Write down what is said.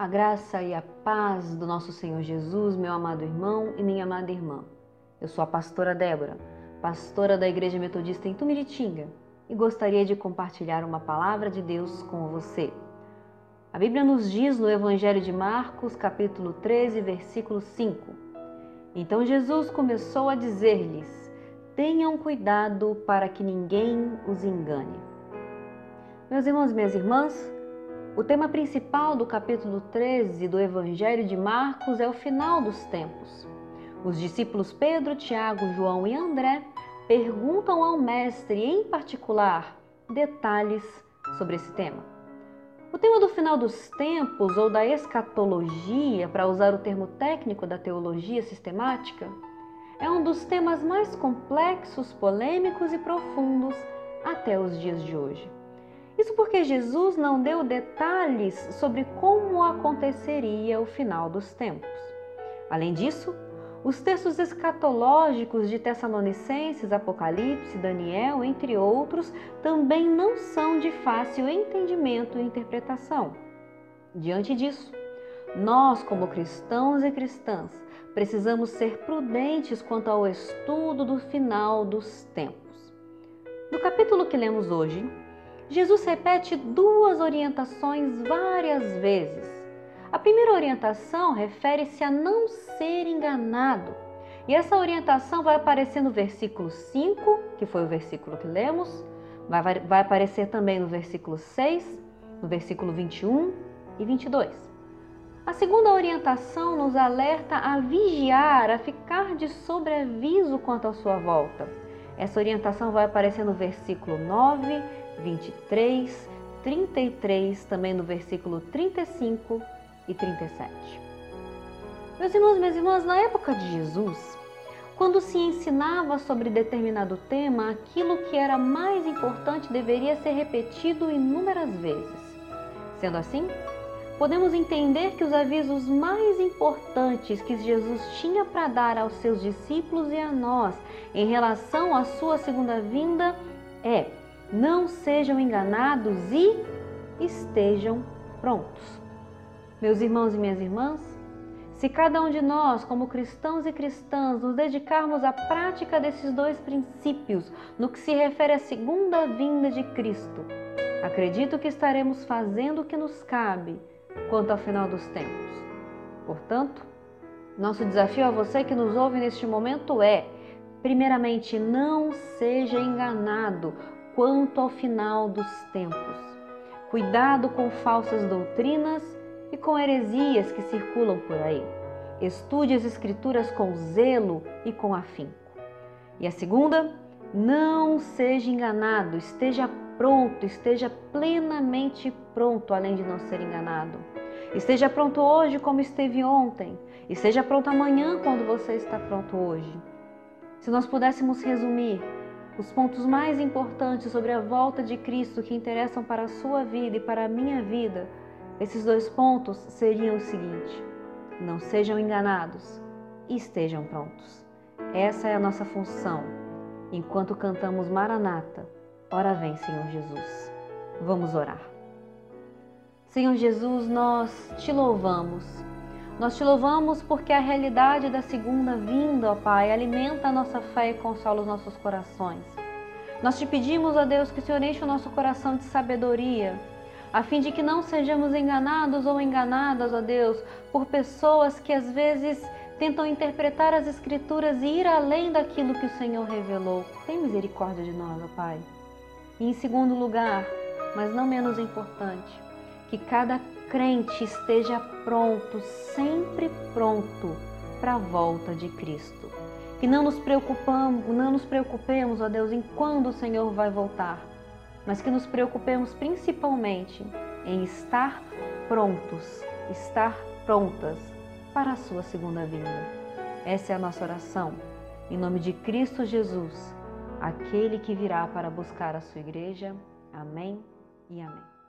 A graça e a paz do nosso Senhor Jesus, meu amado irmão e minha amada irmã. Eu sou a pastora Débora, pastora da Igreja Metodista em Tumiritinga, e gostaria de compartilhar uma palavra de Deus com você. A Bíblia nos diz no Evangelho de Marcos, capítulo 13, versículo 5. Então Jesus começou a dizer-lhes: Tenham cuidado para que ninguém os engane. Meus irmãos e minhas irmãs, o tema principal do capítulo 13 do Evangelho de Marcos é o final dos tempos. Os discípulos Pedro, Tiago, João e André perguntam ao Mestre, em particular, detalhes sobre esse tema. O tema do final dos tempos ou da escatologia, para usar o termo técnico da teologia sistemática, é um dos temas mais complexos, polêmicos e profundos até os dias de hoje. Isso porque Jesus não deu detalhes sobre como aconteceria o final dos tempos. Além disso, os textos escatológicos de Tessalonicenses, Apocalipse, Daniel, entre outros, também não são de fácil entendimento e interpretação. Diante disso, nós, como cristãos e cristãs, precisamos ser prudentes quanto ao estudo do final dos tempos. No capítulo que lemos hoje, Jesus repete duas orientações várias vezes. A primeira orientação refere-se a não ser enganado. E essa orientação vai aparecer no versículo 5, que foi o versículo que lemos, vai, vai aparecer também no versículo 6, no versículo 21 e 22. A segunda orientação nos alerta a vigiar, a ficar de sobreaviso quanto à sua volta. Essa orientação vai aparecer no versículo 9 23, 33, também no versículo 35 e 37. Meus irmãos minhas irmãs, na época de Jesus, quando se ensinava sobre determinado tema, aquilo que era mais importante deveria ser repetido inúmeras vezes. Sendo assim, podemos entender que os avisos mais importantes que Jesus tinha para dar aos seus discípulos e a nós em relação à sua segunda vinda é não sejam enganados e estejam prontos. Meus irmãos e minhas irmãs, se cada um de nós, como cristãos e cristãs, nos dedicarmos à prática desses dois princípios no que se refere à segunda vinda de Cristo, acredito que estaremos fazendo o que nos cabe quanto ao final dos tempos. Portanto, nosso desafio a você que nos ouve neste momento é, primeiramente, não seja enganado quanto ao final dos tempos. Cuidado com falsas doutrinas e com heresias que circulam por aí. Estude as Escrituras com zelo e com afinco. E a segunda, não seja enganado, esteja pronto, esteja plenamente pronto, além de não ser enganado. Esteja pronto hoje como esteve ontem, esteja pronto amanhã quando você está pronto hoje. Se nós pudéssemos resumir os pontos mais importantes sobre a volta de Cristo que interessam para a sua vida e para a minha vida, esses dois pontos seriam o seguinte: não sejam enganados e estejam prontos. Essa é a nossa função enquanto cantamos Maranata. Ora vem, Senhor Jesus. Vamos orar. Senhor Jesus, nós te louvamos. Nós te louvamos porque a realidade da segunda vinda, ó Pai, alimenta a nossa fé e consola os nossos corações. Nós te pedimos, ó Deus, que o Senhor enche o nosso coração de sabedoria, a fim de que não sejamos enganados ou enganadas, ó Deus, por pessoas que às vezes tentam interpretar as Escrituras e ir além daquilo que o Senhor revelou. Tem misericórdia de nós, ó Pai. E em segundo lugar, mas não menos importante, que cada crente esteja pronto, sempre pronto para a volta de Cristo. Que não nos preocupamos, não nos preocupemos, ó Deus, em quando o Senhor vai voltar, mas que nos preocupemos principalmente em estar prontos, estar prontas para a sua segunda vinda. Essa é a nossa oração. Em nome de Cristo Jesus, aquele que virá para buscar a sua igreja. Amém e amém.